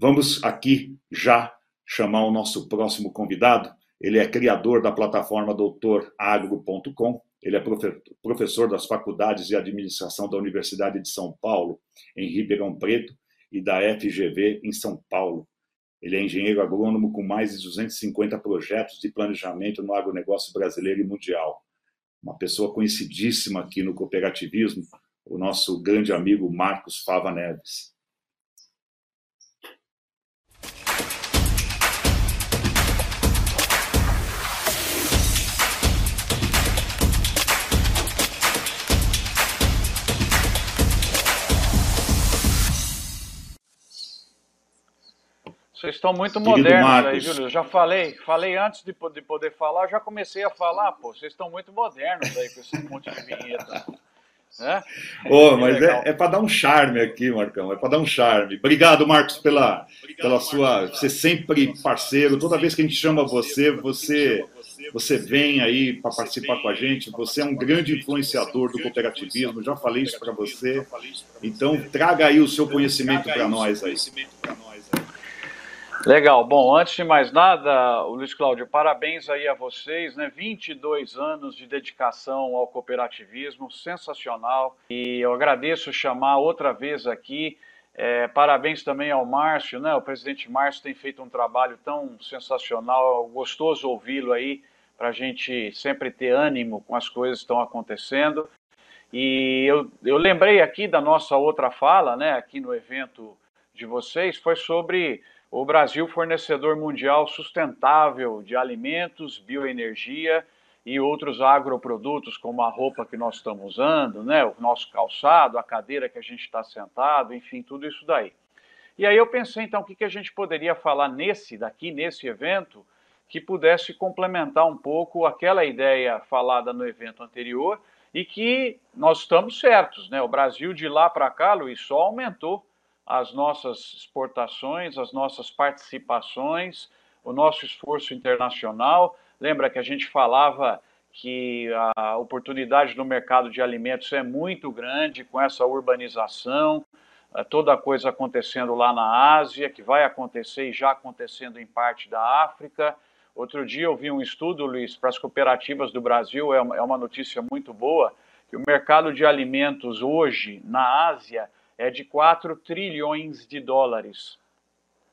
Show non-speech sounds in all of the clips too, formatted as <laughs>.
Vamos aqui já chamar o nosso próximo convidado. Ele é criador da plataforma doutoragro.com. Ele é professor das faculdades de administração da Universidade de São Paulo, em Ribeirão Preto, e da FGV, em São Paulo. Ele é engenheiro agrônomo com mais de 250 projetos de planejamento no agronegócio brasileiro e mundial. Uma pessoa conhecidíssima aqui no cooperativismo, o nosso grande amigo Marcos Fava Neves. Vocês estão muito modernos aí, Júlio. Eu já falei, falei antes de poder, de poder falar, já comecei a falar, pô, vocês estão muito modernos aí com esse monte de vinheta. Né? Oh, mas é, é para dar um charme aqui, Marcão, é para dar um charme. Obrigado, Marcos, pela, pela sua. Você sempre parceiro, toda vez que a gente chama você, você, você vem aí para participar com a gente. Você é um grande influenciador do cooperativismo, já falei isso para você. Então, traga aí o seu conhecimento para nós aí. Legal. Bom, antes de mais nada, Luiz Cláudio, parabéns aí a vocês, né? 22 anos de dedicação ao cooperativismo, sensacional. E eu agradeço chamar outra vez aqui. É, parabéns também ao Márcio, né? O presidente Márcio tem feito um trabalho tão sensacional, gostoso ouvi-lo aí, para a gente sempre ter ânimo com as coisas que estão acontecendo. E eu, eu lembrei aqui da nossa outra fala, né? Aqui no evento de vocês, foi sobre o Brasil fornecedor mundial sustentável de alimentos, bioenergia e outros agroprodutos, como a roupa que nós estamos usando, né, o nosso calçado, a cadeira que a gente está sentado, enfim, tudo isso daí. E aí eu pensei, então, o que, que a gente poderia falar nesse daqui, nesse evento, que pudesse complementar um pouco aquela ideia falada no evento anterior e que nós estamos certos, né? O Brasil de lá para cá, Luiz, só aumentou as nossas exportações, as nossas participações, o nosso esforço internacional. Lembra que a gente falava que a oportunidade no mercado de alimentos é muito grande com essa urbanização, eh, toda a coisa acontecendo lá na Ásia, que vai acontecer e já acontecendo em parte da África. Outro dia eu vi um estudo, Luiz, para as cooperativas do Brasil, é uma é notícia muito boa, que o mercado de alimentos hoje na Ásia é de 4 trilhões de dólares.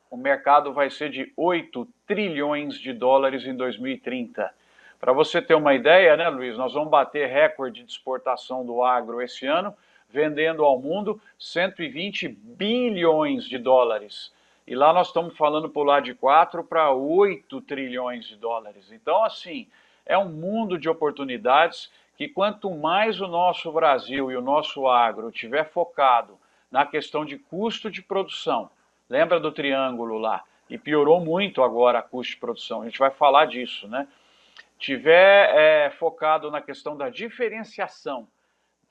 O mercado vai ser de 8 trilhões de dólares em 2030. Para você ter uma ideia, né, Luiz, nós vamos bater recorde de exportação do agro esse ano, vendendo ao mundo 120 bilhões de dólares. E lá nós estamos falando pular de 4 para 8 trilhões de dólares. Então, assim, é um mundo de oportunidades que quanto mais o nosso Brasil e o nosso agro tiver focado na questão de custo de produção. Lembra do triângulo lá? E piorou muito agora a custo de produção. A gente vai falar disso, né? Tiver é, focado na questão da diferenciação,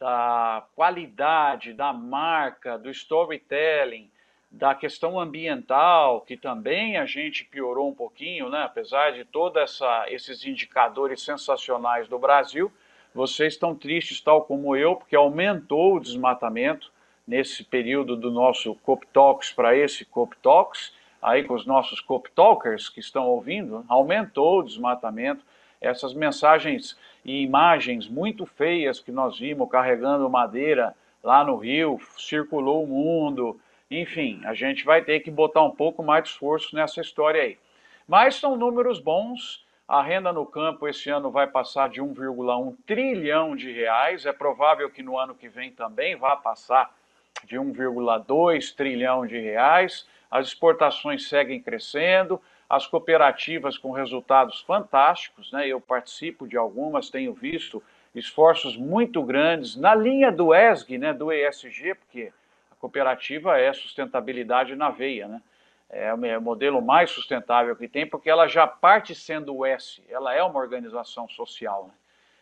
da qualidade, da marca, do storytelling, da questão ambiental, que também a gente piorou um pouquinho, né? apesar de todos esses indicadores sensacionais do Brasil, vocês estão tristes, tal como eu, porque aumentou o desmatamento, nesse período do nosso Cop Talks para esse Cop Talks, aí com os nossos Cop Talkers que estão ouvindo, aumentou o desmatamento, essas mensagens e imagens muito feias que nós vimos carregando madeira lá no Rio, circulou o mundo, enfim, a gente vai ter que botar um pouco mais de esforço nessa história aí. Mas são números bons, a renda no campo esse ano vai passar de 1,1 trilhão de reais, é provável que no ano que vem também vá passar de 1,2 trilhão de reais, as exportações seguem crescendo, as cooperativas com resultados fantásticos, né? Eu participo de algumas, tenho visto esforços muito grandes na linha do ESG, né, do ESG, porque a cooperativa é sustentabilidade na veia, né? É o modelo mais sustentável que tem, porque ela já parte sendo o S, ela é uma organização social, né?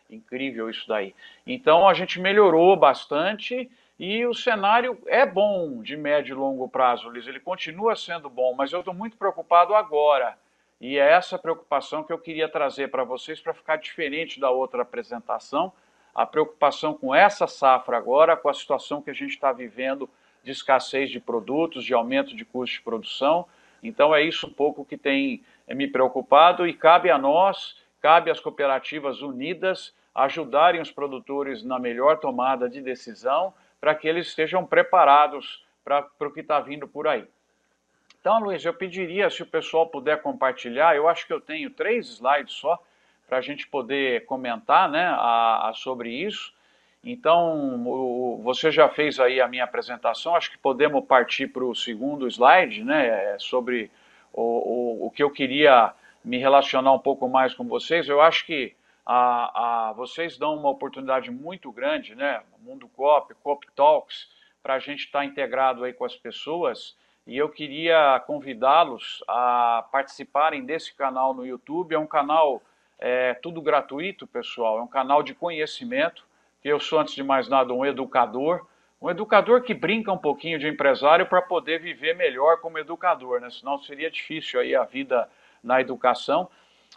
Incrível isso daí. Então a gente melhorou bastante e o cenário é bom de médio e longo prazo, Liz, ele continua sendo bom, mas eu estou muito preocupado agora. E é essa preocupação que eu queria trazer para vocês para ficar diferente da outra apresentação. A preocupação com essa safra agora, com a situação que a gente está vivendo de escassez de produtos, de aumento de custo de produção. Então, é isso um pouco que tem me preocupado e cabe a nós, cabe às cooperativas unidas ajudarem os produtores na melhor tomada de decisão para que eles estejam preparados para o que está vindo por aí. Então, Luiz, eu pediria se o pessoal puder compartilhar, eu acho que eu tenho três slides só para a gente poder comentar né, a, a sobre isso. Então, o, você já fez aí a minha apresentação, acho que podemos partir para o segundo slide, né, é sobre o, o, o que eu queria me relacionar um pouco mais com vocês. Eu acho que a, a, vocês dão uma oportunidade muito grande, né, Mundo Cop, Cop Talks, para a gente estar tá integrado aí com as pessoas e eu queria convidá-los a participarem desse canal no YouTube. É um canal é, tudo gratuito, pessoal. É um canal de conhecimento. Eu sou, antes de mais nada, um educador. Um educador que brinca um pouquinho de empresário para poder viver melhor como educador, né? Senão seria difícil aí a vida na educação.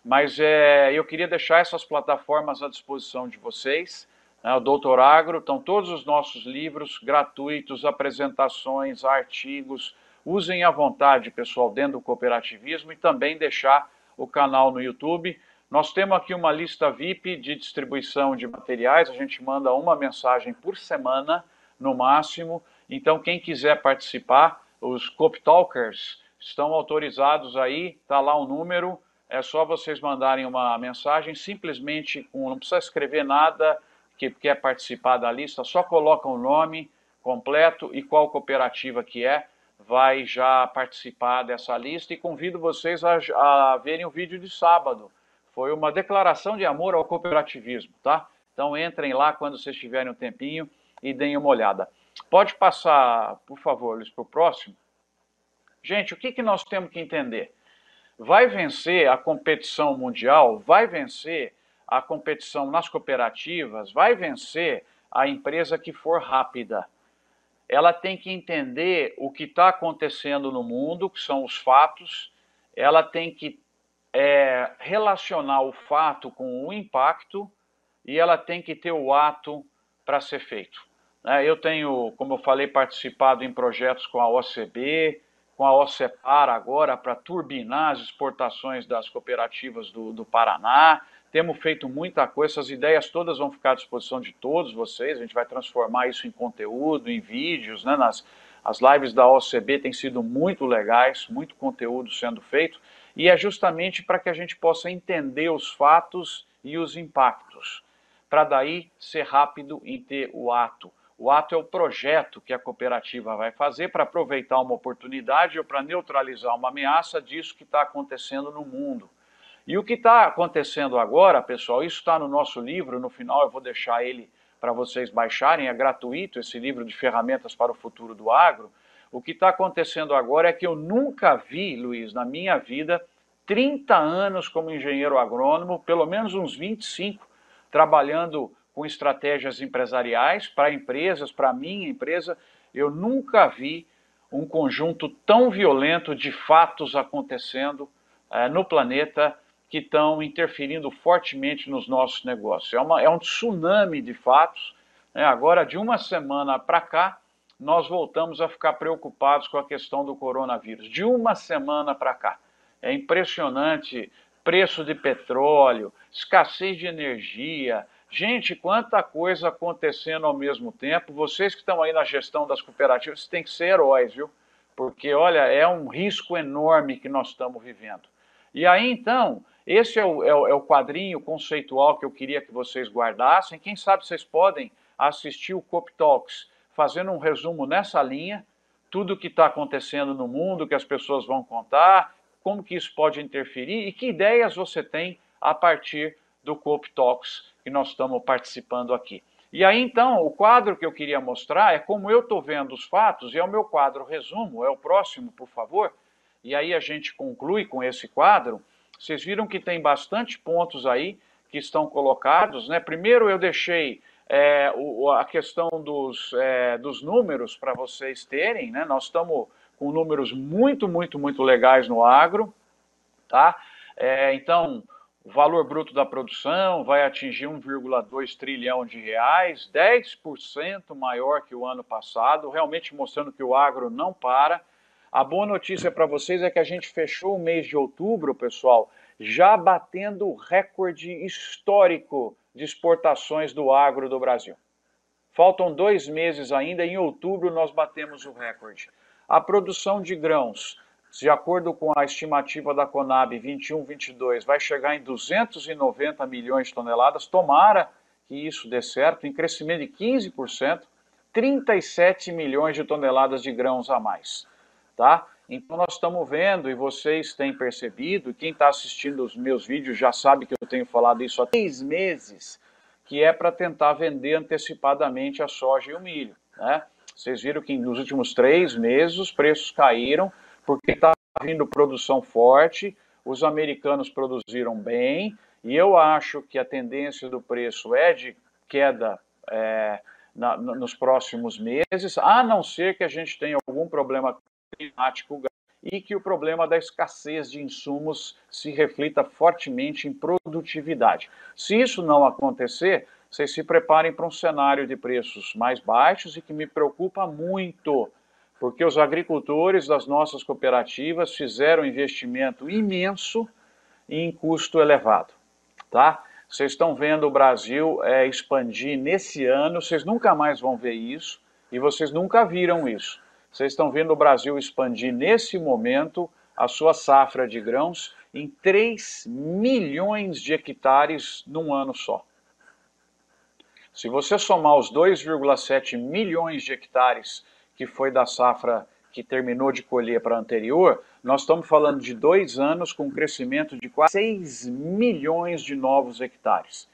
Mas é, eu queria deixar essas plataformas à disposição de vocês. Né? O Doutor Agro, estão todos os nossos livros gratuitos, apresentações, artigos, Usem à vontade, pessoal, dentro do cooperativismo e também deixar o canal no YouTube. Nós temos aqui uma lista VIP de distribuição de materiais, a gente manda uma mensagem por semana, no máximo. Então, quem quiser participar, os Cop Talkers estão autorizados aí, está lá o número, é só vocês mandarem uma mensagem, simplesmente, com, não precisa escrever nada que quer participar da lista, só coloca o nome completo e qual cooperativa que é, vai já participar dessa lista e convido vocês a, a verem o vídeo de sábado. Foi uma declaração de amor ao cooperativismo, tá? Então entrem lá quando vocês tiverem um tempinho e deem uma olhada. Pode passar, por favor, Luiz, para o próximo. Gente, o que, que nós temos que entender? Vai vencer a competição mundial, vai vencer a competição nas cooperativas, vai vencer a empresa que for rápida ela tem que entender o que está acontecendo no mundo, que são os fatos, ela tem que é, relacionar o fato com o impacto e ela tem que ter o ato para ser feito. É, eu tenho, como eu falei, participado em projetos com a OCB, com a OCEPAR agora, para turbinar as exportações das cooperativas do, do Paraná. Temos feito muita coisa, essas ideias todas vão ficar à disposição de todos vocês, a gente vai transformar isso em conteúdo, em vídeos, né? Nas, as lives da OCB têm sido muito legais, muito conteúdo sendo feito, e é justamente para que a gente possa entender os fatos e os impactos, para daí ser rápido em ter o ato. O ato é o projeto que a cooperativa vai fazer para aproveitar uma oportunidade ou para neutralizar uma ameaça disso que está acontecendo no mundo. E o que está acontecendo agora, pessoal, isso está no nosso livro, no final eu vou deixar ele para vocês baixarem, é gratuito esse livro de ferramentas para o futuro do agro. O que está acontecendo agora é que eu nunca vi, Luiz, na minha vida, 30 anos como engenheiro agrônomo, pelo menos uns 25, trabalhando com estratégias empresariais para empresas, para minha empresa, eu nunca vi um conjunto tão violento de fatos acontecendo é, no planeta que estão interferindo fortemente nos nossos negócios. É, uma, é um tsunami de fatos. Né? Agora, de uma semana para cá, nós voltamos a ficar preocupados com a questão do coronavírus. De uma semana para cá. É impressionante preço de petróleo, escassez de energia. Gente, quanta coisa acontecendo ao mesmo tempo. Vocês que estão aí na gestão das cooperativas têm que ser heróis, viu? Porque, olha, é um risco enorme que nós estamos vivendo. E aí, então, esse é o, é, o, é o, quadrinho conceitual que eu queria que vocês guardassem. Quem sabe vocês podem assistir o Cop Talks, fazendo um resumo nessa linha, tudo o que está acontecendo no mundo, que as pessoas vão contar, como que isso pode interferir e que ideias você tem a partir do Cop Talks que nós estamos participando aqui. E aí, então, o quadro que eu queria mostrar é como eu estou vendo os fatos, e é o meu quadro resumo, é o próximo, por favor. E aí a gente conclui com esse quadro. Vocês viram que tem bastante pontos aí que estão colocados. Né? Primeiro eu deixei é, o, a questão dos, é, dos números para vocês terem. Né? Nós estamos com números muito, muito, muito legais no agro. Tá? É, então, o valor bruto da produção vai atingir 1,2 trilhão de reais, 10% maior que o ano passado, realmente mostrando que o agro não para. A boa notícia para vocês é que a gente fechou o mês de outubro, pessoal, já batendo o recorde histórico de exportações do agro do Brasil. Faltam dois meses ainda, em outubro nós batemos o recorde. A produção de grãos de acordo com a estimativa da Conab 21-22, vai chegar em 290 milhões de toneladas. Tomara que isso dê certo, em crescimento de 15%, 37 milhões de toneladas de grãos a mais. Tá? Então nós estamos vendo, e vocês têm percebido, quem está assistindo os meus vídeos já sabe que eu tenho falado isso há três meses, que é para tentar vender antecipadamente a soja e o milho. Né? Vocês viram que nos últimos três meses os preços caíram porque está vindo produção forte, os americanos produziram bem, e eu acho que a tendência do preço é de queda é, na, nos próximos meses, a não ser que a gente tenha algum problema climático e que o problema da escassez de insumos se reflita fortemente em produtividade. Se isso não acontecer, vocês se preparem para um cenário de preços mais baixos e que me preocupa muito porque os agricultores das nossas cooperativas fizeram um investimento imenso em custo elevado, tá? Vocês estão vendo o Brasil é, expandir nesse ano, vocês nunca mais vão ver isso e vocês nunca viram isso. Vocês estão vendo o Brasil expandir nesse momento a sua safra de grãos em 3 milhões de hectares num ano só. Se você somar os 2,7 milhões de hectares que foi da safra que terminou de colher para a anterior, nós estamos falando de dois anos com um crescimento de quase 6 milhões de novos hectares.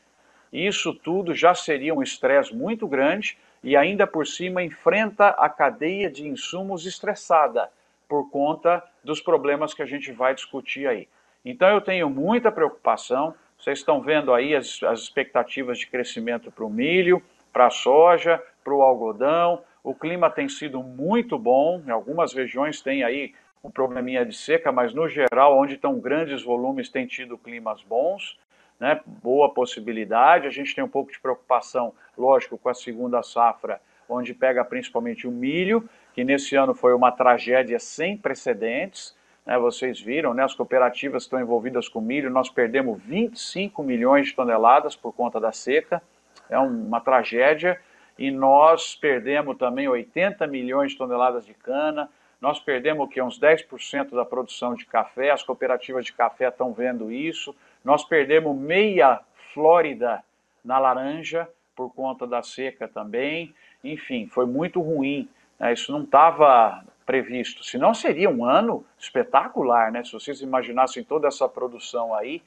Isso tudo já seria um estresse muito grande e ainda por cima enfrenta a cadeia de insumos estressada por conta dos problemas que a gente vai discutir aí. Então eu tenho muita preocupação, vocês estão vendo aí as, as expectativas de crescimento para o milho, para a soja, para o algodão, o clima tem sido muito bom, em algumas regiões tem aí um probleminha de seca, mas no geral, onde estão grandes volumes, tem tido climas bons, né? boa possibilidade. A gente tem um pouco de preocupação, lógico, com a segunda safra, onde pega principalmente o milho, que nesse ano foi uma tragédia sem precedentes. Né? Vocês viram, né? as cooperativas estão envolvidas com milho, nós perdemos 25 milhões de toneladas por conta da seca. É uma tragédia e nós perdemos também 80 milhões de toneladas de cana, nós perdemos o que, uns 10% da produção de café, as cooperativas de café estão vendo isso, nós perdemos meia Flórida na laranja por conta da seca também, enfim, foi muito ruim, né? isso não estava previsto, senão seria um ano espetacular, né? se vocês imaginassem toda essa produção aí,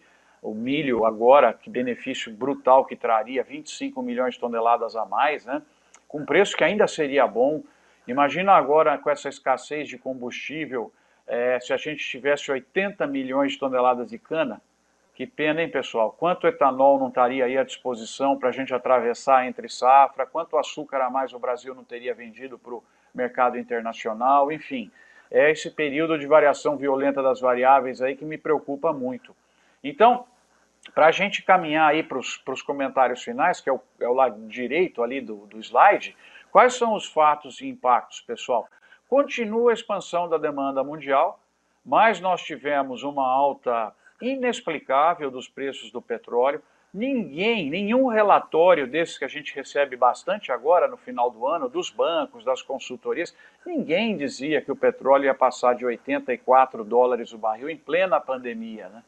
o milho agora, que benefício brutal que traria, 25 milhões de toneladas a mais, né? com preço que ainda seria bom. Imagina agora com essa escassez de combustível, é, se a gente tivesse 80 milhões de toneladas de cana, que pena, hein, pessoal? Quanto etanol não estaria aí à disposição para a gente atravessar entre safra? Quanto açúcar a mais o Brasil não teria vendido para o mercado internacional? Enfim, é esse período de variação violenta das variáveis aí que me preocupa muito. Então, para a gente caminhar aí para os comentários finais, que é o, é o, lado direito ali do, do slide, quais são os fatos e impactos, pessoal? Continua a expansão da demanda mundial, mas nós tivemos uma alta inexplicável dos preços do petróleo. Ninguém, nenhum relatório desses que a gente recebe bastante agora no final do ano, dos bancos, das consultorias, ninguém dizia que o petróleo ia passar de 84 dólares o barril em plena pandemia. Né?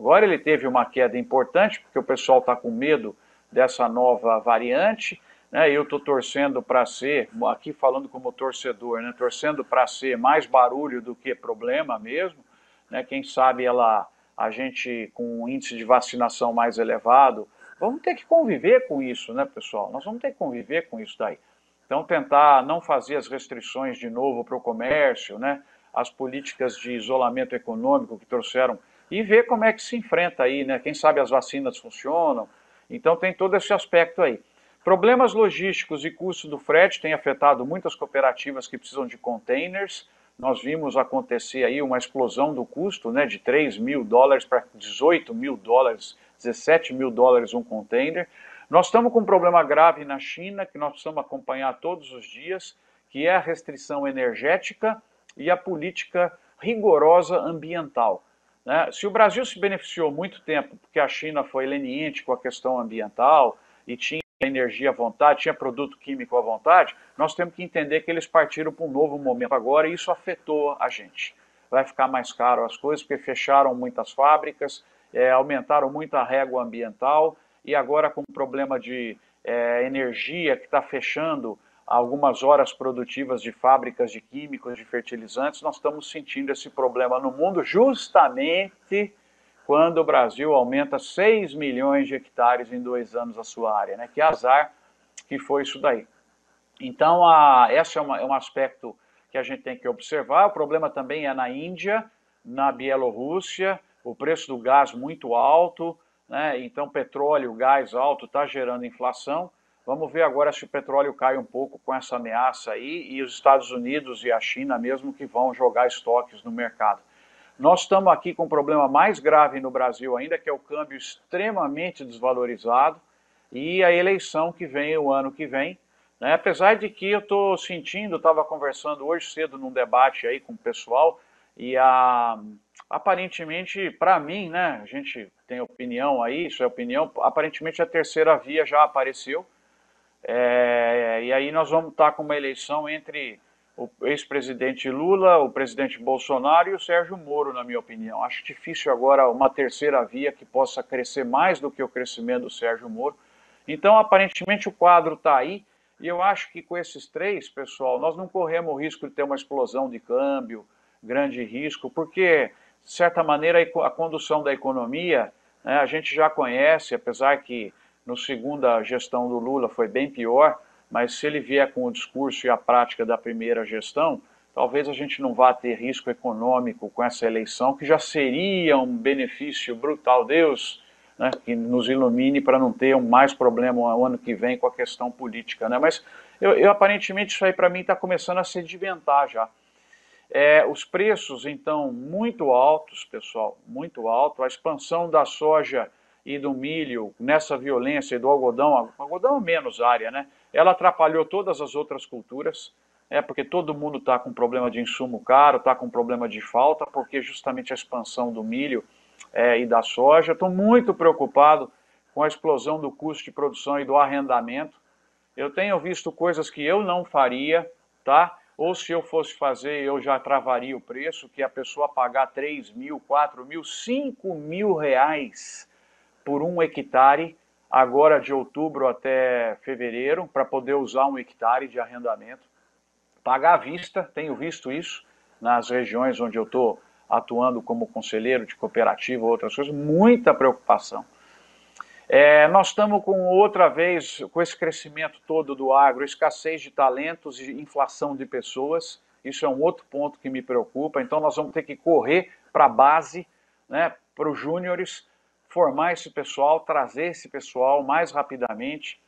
Agora ele teve uma queda importante, porque o pessoal está com medo dessa nova variante, né? Eu estou torcendo para ser, aqui falando como torcedor, né? Torcendo para ser mais barulho do que problema mesmo, né? Quem sabe ela, a gente com um índice de vacinação mais elevado, vamos ter que conviver com isso, né, pessoal? Nós vamos ter que conviver com isso daí. Então, tentar não fazer as restrições de novo para o comércio, né? As políticas de isolamento econômico que trouxeram e ver como é que se enfrenta aí, né? Quem sabe as vacinas funcionam. Então tem todo esse aspecto aí. Problemas logísticos e custo do frete têm afetado muitas cooperativas que precisam de containers. nós vimos acontecer aí uma explosão do custo, né, de 3 mil dólares para 18 mil dólares, 17 mil dólares um container. Nós estamos com um problema grave na China, que nós precisamos acompanhar todos os dias, que é a restrição energética e a política rigorosa ambiental. Né? Se o Brasil se beneficiou muito tempo porque a China foi leniente com a questão ambiental e tinha energia à vontade, tinha produto químico à vontade, nós temos que entender que eles partiram para um novo momento agora e isso afetou a gente. Vai ficar mais caro as coisas porque fecharam muitas fábricas, é, aumentaram muito a régua ambiental e agora com o problema de é, energia que está fechando algumas horas produtivas de fábricas de químicos, de fertilizantes, nós estamos sentindo esse problema no mundo justamente quando o Brasil aumenta 6 milhões de hectares em dois anos a sua área. Né? Que azar que foi isso daí. Então, a, esse é, uma, é um aspecto que a gente tem que observar. O problema também é na Índia, na Bielorrússia, o preço do gás muito alto, né? então petróleo, gás alto está gerando inflação. Vamos ver agora se o petróleo cai um pouco com essa ameaça aí e os Estados Unidos e a China mesmo que vão jogar estoques no mercado. Nós estamos aqui com um problema mais grave no Brasil ainda, que é o câmbio extremamente desvalorizado e a eleição que vem o ano que vem. Né? Apesar de que eu estou sentindo, estava conversando hoje cedo num debate aí com o pessoal e a, aparentemente, para mim, né, a gente tem opinião aí, isso é opinião, aparentemente a terceira via já apareceu, é, e aí nós vamos estar com uma eleição entre o ex-presidente Lula, o presidente Bolsonaro e o Sérgio Moro, na minha opinião. Acho difícil agora uma terceira via que possa crescer mais do que o crescimento do Sérgio Moro. Então, aparentemente, o quadro está aí. E eu acho que com esses três, pessoal, nós não corremos o risco de ter uma explosão de câmbio, grande risco, porque, de certa maneira, a condução da economia né, a gente já conhece, apesar que no segunda gestão do Lula foi bem pior, mas se ele vier com o discurso e a prática da primeira gestão, talvez a gente não vá ter risco econômico com essa eleição, que já seria um benefício brutal. Deus né, que nos ilumine para não ter mais problema o ano que vem com a questão política. Né? Mas eu, eu aparentemente isso aí para mim está começando a sedimentar já. É, os preços, então, muito altos, pessoal, muito alto. A expansão da soja e do milho nessa violência e do algodão, algodão menos área, né? Ela atrapalhou todas as outras culturas, é porque todo mundo está com problema de insumo caro, está com problema de falta, porque justamente a expansão do milho é, e da soja. Estou muito preocupado com a explosão do custo de produção e do arrendamento. Eu tenho visto coisas que eu não faria, tá? Ou se eu fosse fazer, eu já travaria o preço, que a pessoa pagar 3 mil, 4 mil, 5 mil reais por um hectare, agora de outubro até fevereiro, para poder usar um hectare de arrendamento. Pagar à vista, tenho visto isso nas regiões onde eu estou atuando como conselheiro de cooperativa ou outras coisas, muita preocupação. É, nós estamos com outra vez, com esse crescimento todo do agro, escassez de talentos e inflação de pessoas, isso é um outro ponto que me preocupa, então nós vamos ter que correr para a base, né, para os júniores, formar esse pessoal, trazer esse pessoal mais rapidamente.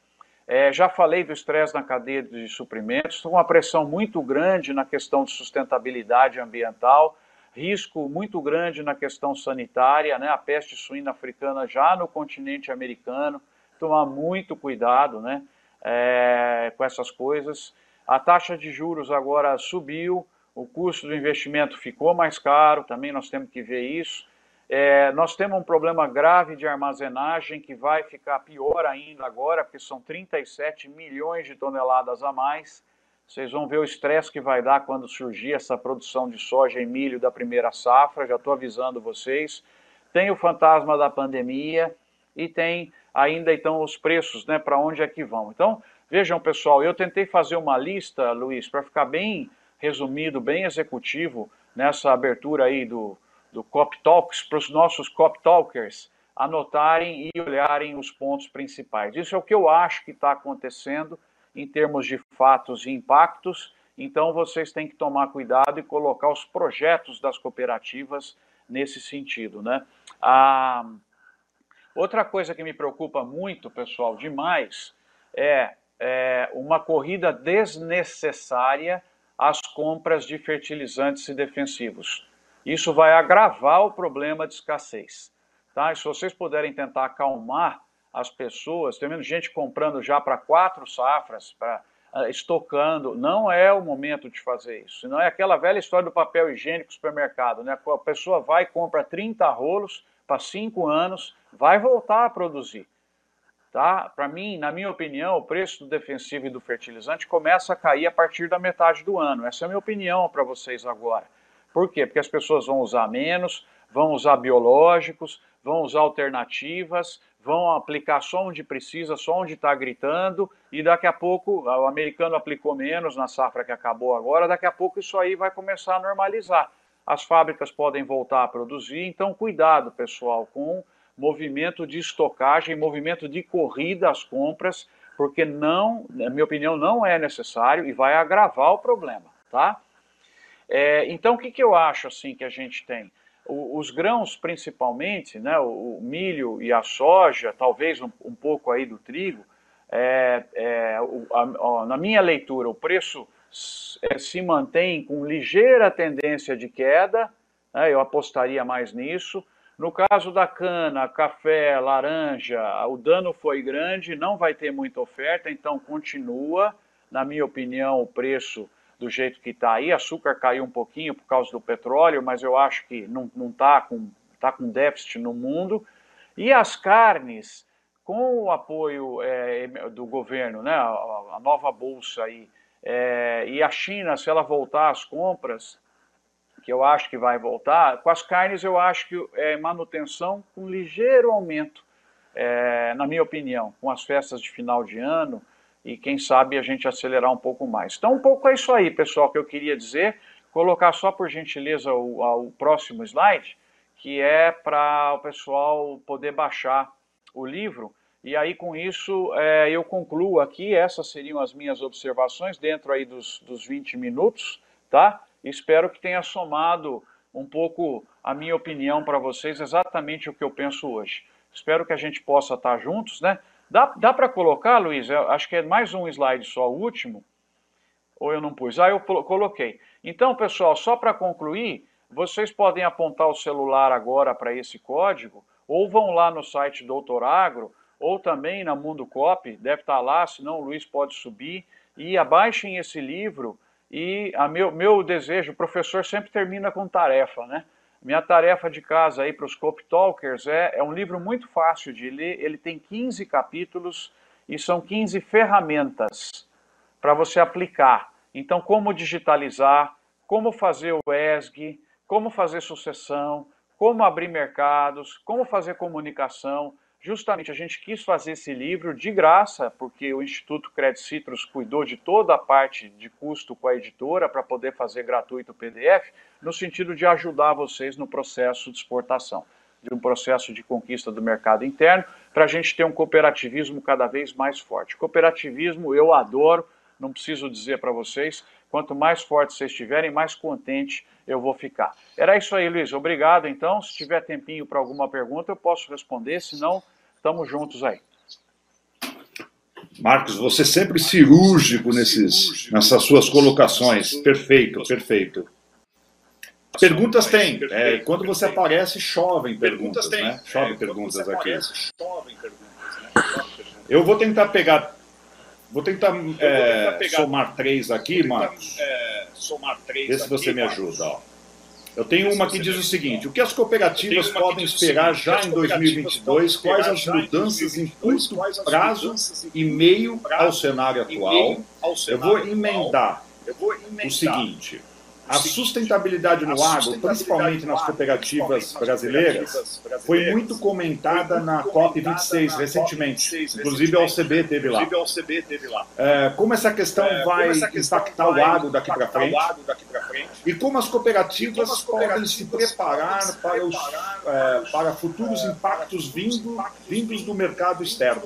É, já falei do estresse na cadeia de suprimentos, uma pressão muito grande na questão de sustentabilidade ambiental, risco muito grande na questão sanitária, né? a peste suína africana já no continente americano, tomar muito cuidado né? É, com essas coisas. A taxa de juros agora subiu, o custo do investimento ficou mais caro, também nós temos que ver isso. É, nós temos um problema grave de armazenagem que vai ficar pior ainda agora, porque são 37 milhões de toneladas a mais. Vocês vão ver o estresse que vai dar quando surgir essa produção de soja e milho da primeira safra, já estou avisando vocês. Tem o fantasma da pandemia e tem ainda então os preços, né, para onde é que vão. Então, vejam pessoal, eu tentei fazer uma lista, Luiz, para ficar bem resumido, bem executivo, nessa abertura aí do, do Cop Talks para os nossos Cop Talkers anotarem e olharem os pontos principais. Isso é o que eu acho que está acontecendo em termos de fatos e impactos. Então vocês têm que tomar cuidado e colocar os projetos das cooperativas nesse sentido, né? Ah, outra coisa que me preocupa muito, pessoal, demais, é, é uma corrida desnecessária as compras de fertilizantes e defensivos. Isso vai agravar o problema de escassez. Tá? E se vocês puderem tentar acalmar as pessoas, tem menos gente comprando já para quatro safras, para uh, estocando, não é o momento de fazer isso. Não é aquela velha história do papel higiênico no supermercado, né? A pessoa vai compra 30 rolos para cinco anos, vai voltar a produzir. Tá? Para mim, na minha opinião, o preço do defensivo e do fertilizante começa a cair a partir da metade do ano. Essa é a minha opinião para vocês agora. Por quê? Porque as pessoas vão usar menos, vão usar biológicos, vão usar alternativas, vão aplicar só onde precisa, só onde está gritando, e daqui a pouco, o americano aplicou menos na safra que acabou agora, daqui a pouco isso aí vai começar a normalizar. As fábricas podem voltar a produzir, então cuidado, pessoal, com movimento de estocagem, movimento de corrida às compras, porque não, na minha opinião, não é necessário e vai agravar o problema, tá? É, então, o que, que eu acho assim que a gente tem? O, os grãos, principalmente, né, o, o, milho e a soja, talvez um, um pouco aí do trigo, é, é, o, a, na minha leitura, o preço é, se mantém com ligeira tendência de queda, né, eu apostaria mais nisso. No caso da cana, café, laranja, o dano foi grande, não vai ter muita oferta, então continua, na minha opinião, o preço do jeito que está aí. Açúcar caiu um pouquinho por causa do petróleo, mas eu acho que não está com, tá com déficit no mundo. E as carnes, com o apoio é, do governo, né, a, a nova bolsa aí, é, e a China, se ela voltar às compras, que eu acho que vai voltar, com as carnes eu acho que é manutenção com ligeiro aumento, é, na minha opinião, com as festas de final de ano, e quem sabe a gente acelerar um pouco mais. Então, um pouco é isso aí, pessoal, que eu queria dizer. Colocar só por gentileza o, o próximo slide, que é para o pessoal poder baixar o livro. E aí, com isso, é, eu concluo aqui. Essas seriam as minhas observações dentro aí dos, dos 20 minutos, tá? Espero que tenha somado um pouco a minha opinião para vocês, exatamente o que eu penso hoje. Espero que a gente possa estar juntos, né? Dá, dá para colocar, Luiz? Eu acho que é mais um slide só, o último. Ou eu não pus? Ah, eu coloquei. Então, pessoal, só para concluir, vocês podem apontar o celular agora para esse código, ou vão lá no site Doutor Agro, ou também na Mundo Cop, deve estar tá lá, senão o Luiz pode subir, e abaixem esse livro. E a meu, meu desejo, o professor sempre termina com tarefa, né? Minha tarefa de casa aí para os Cop Talkers é, é um livro muito fácil de ler, ele tem 15 capítulos e são 15 ferramentas para você aplicar. Então, como digitalizar, como fazer o ESG, como fazer sucessão, como abrir mercados, como fazer comunicação, justamente a gente quis fazer esse livro de graça, porque o Instituto Credit Citrus cuidou de toda a parte de custo com a editora para poder fazer gratuito o PDF, no sentido de ajudar vocês no processo de exportação, de um processo de conquista do mercado interno, para a gente ter um cooperativismo cada vez mais forte. Cooperativismo eu adoro, não preciso dizer para vocês, quanto mais forte vocês estiverem, mais contente eu vou ficar. Era isso aí, Luiz. Obrigado, então. Se tiver tempinho para alguma pergunta, eu posso responder, senão, estamos juntos aí. Marcos, você sempre cirúrgico nesses, nessas suas colocações. Perfeito, perfeito. Perguntas tem. É, quando você aparece, chovem perguntas, né? Chovem perguntas aqui. Eu vou tentar pegar Vou tentar, é, tentar somar três aqui, Marcos. É, somar três Vê se você aqui, me ajuda. Ó. Eu tenho uma que diz o seguinte: o que as cooperativas podem esperar já em 2022? Quais as mudanças em curto prazo e meio ao cenário atual? Eu vou emendar o seguinte a sustentabilidade no agro, principalmente nas cooperativas brasileiras, foi muito comentada na COP26 recentemente. Inclusive a OCB teve lá. É, como essa questão é, vai impactar o agro daqui para frente? E como as cooperativas podem se preparar para, os, é, para futuros impactos vindo, vindos do mercado externo?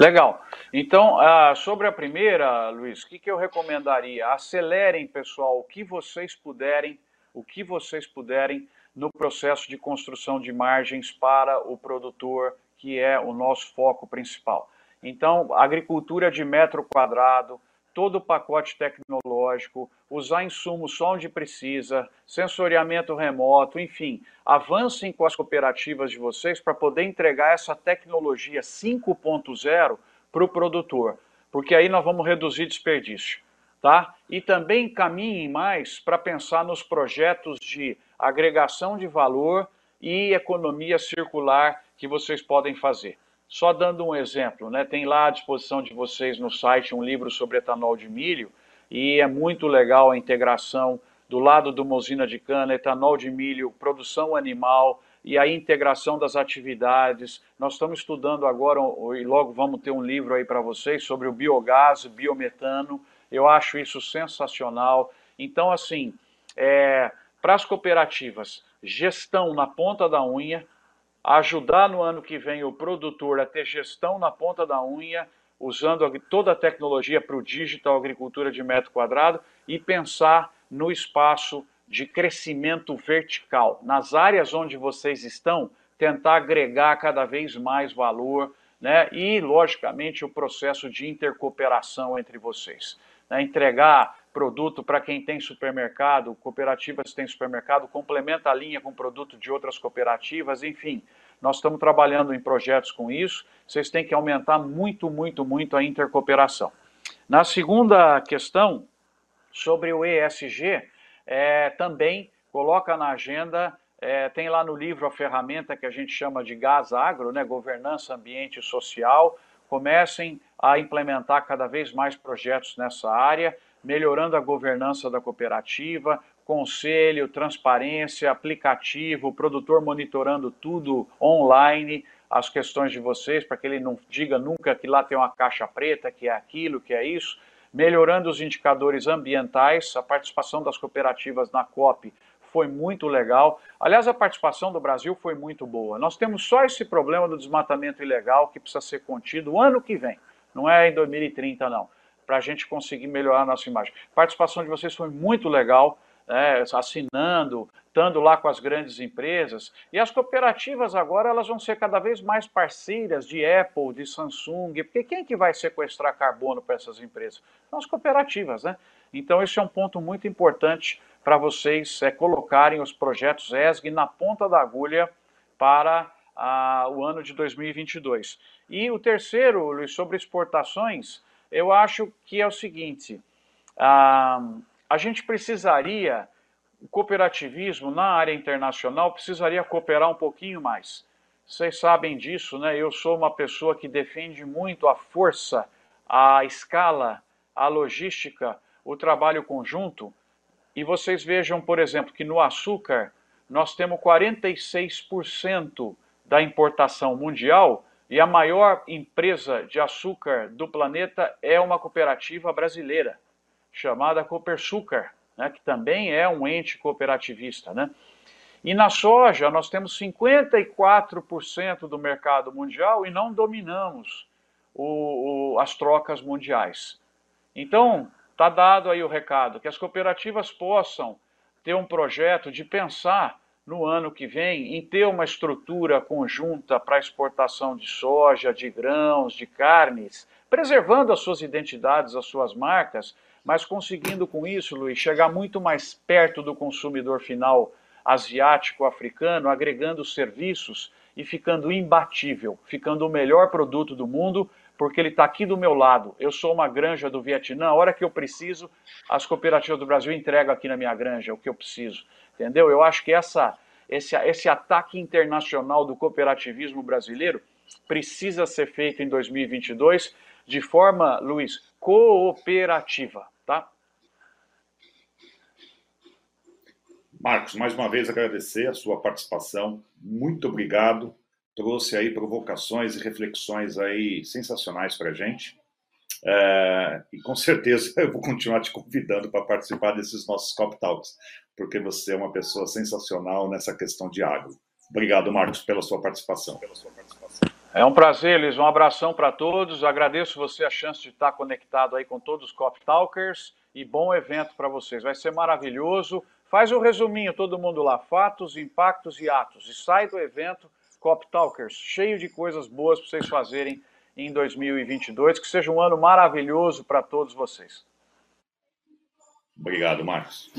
Legal. Então, ah, sobre a primeira, Luiz, o que, que eu recomendaria? Acelerem, pessoal, o que vocês puderem, o que vocês puderem no processo de construção de margens para o produtor, que é o nosso foco principal. Então, agricultura de metro quadrado, todo o pacote tecnológico, usar insumos só onde precisa, sensoriamento remoto, enfim, avancem com as cooperativas de vocês para poder entregar essa tecnologia 5.0 para o produtor, porque aí nós vamos reduzir desperdício. Tá? E também caminhem mais para pensar nos projetos de agregação de valor e economia circular que vocês podem fazer. Só dando um exemplo, né? tem lá à disposição de vocês no site um livro sobre etanol de milho, e é muito legal a integração do lado de uma usina de cana, etanol de milho, produção animal e a integração das atividades. Nós estamos estudando agora, e logo vamos ter um livro aí para vocês sobre o biogás, biometano. Eu acho isso sensacional. Então, assim, é, para as cooperativas, gestão na ponta da unha, ajudar no ano que vem o produtor a ter gestão na ponta da unha, usando toda a tecnologia para o digital agricultura de metro quadrado e pensar no espaço de crescimento vertical. Nas áreas onde vocês estão, tentar agregar cada vez mais valor, né? E, logicamente, o processo de intercooperação entre vocês. Né? Entregar produto para quem tem supermercado, cooperativas têm supermercado, complementa a linha com produto de outras cooperativas, enfim. Nós estamos trabalhando em projetos com isso. Vocês têm que aumentar muito, muito, muito a intercooperação. Na segunda questão, sobre o ESG, é, também coloca na agenda, é, tem lá no livro a ferramenta que a gente chama de gás agro, né, governança ambiente e social. Comecem a implementar cada vez mais projetos nessa área melhorando a governança da cooperativa, conselho, transparência, aplicativo, produtor monitorando tudo online, as questões de vocês, para que ele não diga nunca que lá tem uma caixa preta, que é aquilo, que é isso, melhorando os indicadores ambientais, a participação das cooperativas na COP foi muito legal. Aliás, a participação do Brasil foi muito boa. Nós temos só esse problema do desmatamento ilegal que precisa ser contido o ano que vem, não é em 2030 não para a gente conseguir melhorar a nossa imagem. A participação de vocês foi muito legal, né, assinando, estando lá com as grandes empresas. E as cooperativas agora elas vão ser cada vez mais parceiras de Apple, de Samsung, porque quem que vai sequestrar carbono para essas empresas? São as cooperativas, né? Então esse é um ponto muito importante para vocês é, colocarem os projetos ESG na ponta da agulha para ah, o ano de 2022. E o terceiro, Luiz, sobre exportações, eu acho que é o seguinte: a, a gente precisaria, o cooperativismo na área internacional precisaria cooperar um pouquinho mais. Vocês sabem disso, né? Eu sou uma pessoa que defende muito a força, a escala, a logística, o trabalho conjunto. E vocês vejam, por exemplo, que no açúcar nós temos 46% da importação mundial e a maior empresa de açúcar do planeta é uma cooperativa brasileira, chamada Copersucar, né, que também é um ente cooperativista. Né? E na soja, nós temos 54% do mercado mundial e não dominamos o, o, as trocas mundiais. Então, está dado aí o recado, que as cooperativas possam ter um projeto de pensar no ano que vem em ter uma estrutura conjunta para exportação de soja, de grãos, de carnes, preservando as suas identidades, as suas marcas, mas conseguindo com isso, Luiz, chegar muito mais perto do consumidor final asiático, africano, agregando serviços e ficando imbatível, ficando o melhor produto do mundo, porque ele está aqui do meu lado. Eu sou uma granja do Vietnã, a hora que eu preciso, as cooperativas do Brasil entregam aqui na minha granja o que eu preciso entendeu? Eu acho que essa, esse, esse ataque internacional do cooperativismo brasileiro precisa ser feito em 2022 de forma, Luiz, cooperativa, tá? Marcos, mais uma vez agradecer a sua participação. Muito obrigado. Trouxe aí provocações e reflexões aí sensacionais para a gente. É, e com certeza <laughs> eu vou continuar te convidando para participar desses nossos Cop Talks, porque você é uma pessoa sensacional nessa questão de agro. Obrigado, Marcos, pela sua participação. Pela sua participação. É um prazer, Liz. Um abração para todos. Agradeço você a chance de estar conectado aí com todos os Cop Talkers e bom evento para vocês. Vai ser maravilhoso. Faz o um resuminho, todo mundo lá. Fatos, impactos e atos. E sai do evento Cop Talkers, cheio de coisas boas para vocês fazerem em 2022. Que seja um ano maravilhoso para todos vocês. Obrigado, Marcos.